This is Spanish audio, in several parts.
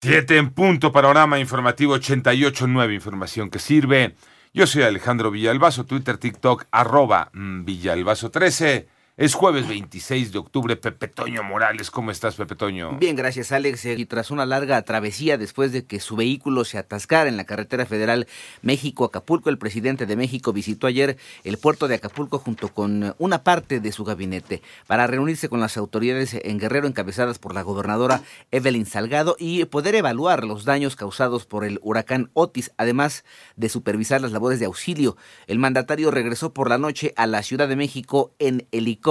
Siete en punto, panorama informativo 88.9, información que sirve. Yo soy Alejandro Villalbazo, Twitter, TikTok, arroba mm, Villalbazo 13. Es jueves 26 de octubre. Pepe Toño Morales, ¿cómo estás, Pepe Toño? Bien, gracias, Alex. Y tras una larga travesía después de que su vehículo se atascara en la carretera federal México-Acapulco, el presidente de México visitó ayer el puerto de Acapulco junto con una parte de su gabinete para reunirse con las autoridades en Guerrero encabezadas por la gobernadora Evelyn Salgado y poder evaluar los daños causados por el huracán Otis, además de supervisar las labores de auxilio. El mandatario regresó por la noche a la Ciudad de México en helicóptero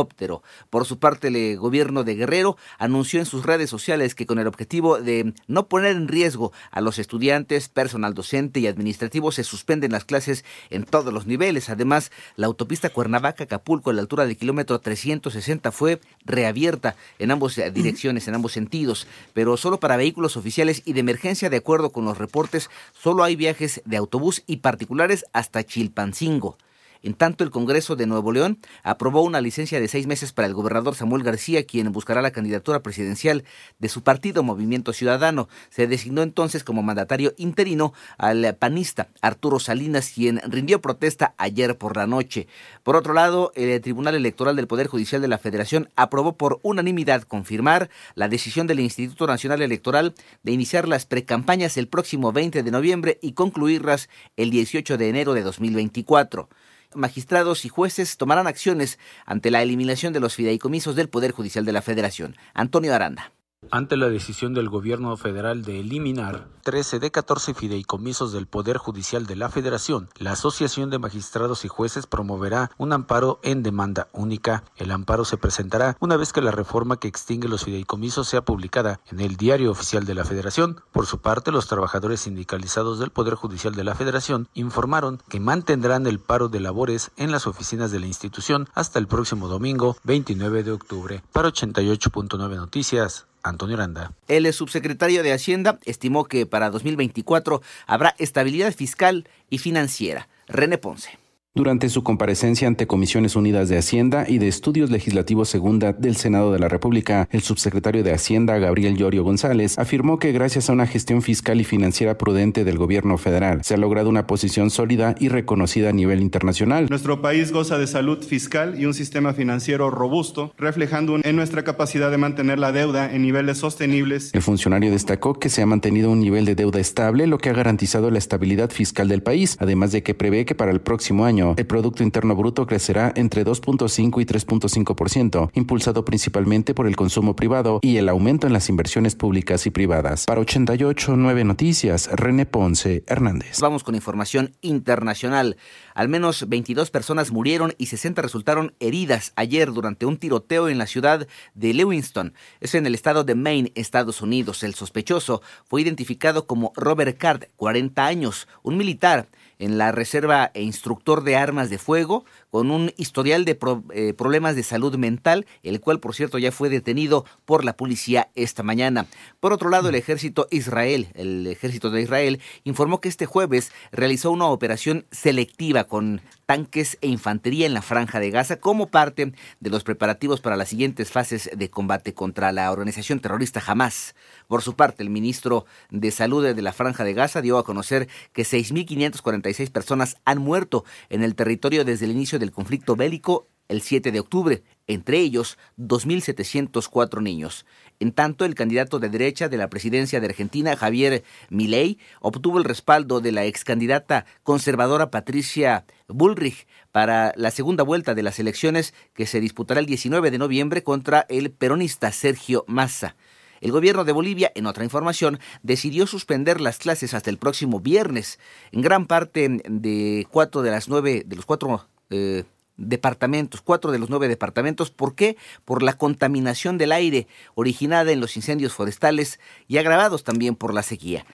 por su parte, el gobierno de Guerrero anunció en sus redes sociales que con el objetivo de no poner en riesgo a los estudiantes, personal docente y administrativo se suspenden las clases en todos los niveles. Además, la autopista Cuernavaca-Acapulco a la altura del kilómetro 360 fue reabierta en ambas direcciones, en ambos sentidos, pero solo para vehículos oficiales y de emergencia, de acuerdo con los reportes, solo hay viajes de autobús y particulares hasta Chilpancingo. En tanto, el Congreso de Nuevo León aprobó una licencia de seis meses para el gobernador Samuel García, quien buscará la candidatura presidencial de su partido Movimiento Ciudadano. Se designó entonces como mandatario interino al panista Arturo Salinas, quien rindió protesta ayer por la noche. Por otro lado, el Tribunal Electoral del Poder Judicial de la Federación aprobó por unanimidad confirmar la decisión del Instituto Nacional Electoral de iniciar las precampañas el próximo 20 de noviembre y concluirlas el 18 de enero de 2024 magistrados y jueces tomarán acciones ante la eliminación de los fideicomisos del Poder Judicial de la Federación. Antonio Aranda. Ante la decisión del gobierno federal de eliminar 13 de 14 fideicomisos del Poder Judicial de la Federación, la Asociación de Magistrados y Jueces promoverá un amparo en demanda única. El amparo se presentará una vez que la reforma que extingue los fideicomisos sea publicada en el Diario Oficial de la Federación. Por su parte, los trabajadores sindicalizados del Poder Judicial de la Federación informaron que mantendrán el paro de labores en las oficinas de la institución hasta el próximo domingo 29 de octubre. Para 88.9 Noticias. Antonio Aranda. El subsecretario de Hacienda estimó que para 2024 habrá estabilidad fiscal y financiera. René Ponce. Durante su comparecencia ante Comisiones Unidas de Hacienda y de Estudios Legislativos Segunda del Senado de la República, el subsecretario de Hacienda, Gabriel Llorio González, afirmó que gracias a una gestión fiscal y financiera prudente del gobierno federal, se ha logrado una posición sólida y reconocida a nivel internacional. Nuestro país goza de salud fiscal y un sistema financiero robusto, reflejando en nuestra capacidad de mantener la deuda en niveles sostenibles. El funcionario destacó que se ha mantenido un nivel de deuda estable, lo que ha garantizado la estabilidad fiscal del país, además de que prevé que para el próximo año el Producto Interno Bruto crecerá entre 2.5 y 3.5%, impulsado principalmente por el consumo privado y el aumento en las inversiones públicas y privadas. Para 88.9 Noticias, René Ponce Hernández. Vamos con información internacional. Al menos 22 personas murieron y 60 resultaron heridas ayer durante un tiroteo en la ciudad de Lewiston. Es en el estado de Maine, Estados Unidos. El sospechoso fue identificado como Robert Card, 40 años, un militar en la reserva e instructor de armas de fuego, con un historial de eh, problemas de salud mental, el cual, por cierto, ya fue detenido por la policía esta mañana. Por otro lado, el ejército Israel, el ejército de Israel, informó que este jueves realizó una operación selectiva con tanques e infantería en la franja de Gaza como parte de los preparativos para las siguientes fases de combate contra la organización terrorista Hamas. Por su parte, el ministro de Salud de la franja de Gaza dio a conocer que 6.546 personas han muerto en el territorio desde el inicio del conflicto bélico el 7 de octubre, entre ellos 2.704 niños. En tanto, el candidato de derecha de la presidencia de Argentina, Javier Milei, obtuvo el respaldo de la ex candidata conservadora Patricia Bullrich para la segunda vuelta de las elecciones que se disputará el 19 de noviembre contra el peronista Sergio Massa. El gobierno de Bolivia, en otra información, decidió suspender las clases hasta el próximo viernes. En gran parte de cuatro de las nueve, de los cuatro eh, departamentos, cuatro de los nueve departamentos. ¿Por qué? Por la contaminación del aire originada en los incendios forestales y agravados también por la sequía.